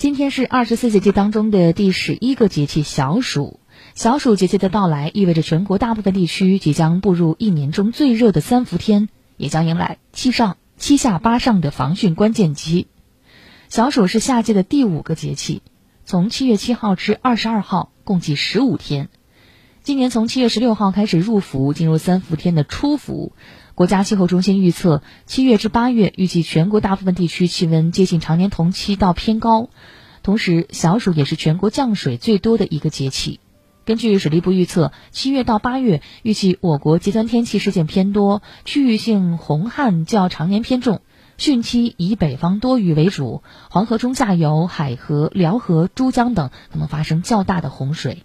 今天是二十四节气当中的第十一个节气小暑。小暑节气的到来，意味着全国大部分地区即将步入一年中最热的三伏天，也将迎来七上、七下八上的防汛关键期。小暑是夏季的第五个节气，从七月七号至二十二号，共计十五天。今年从七月十六号开始入伏，进入三伏天的初伏。国家气候中心预测，七月至八月预计全国大部分地区气温接近常年同期到偏高。同时，小暑也是全国降水最多的一个节气。根据水利部预测，七月到八月预计我国极端天气事件偏多，区域性洪旱较常年偏重，汛期以北方多雨为主，黄河中下游、海河、辽河、珠江等可能发生较大的洪水。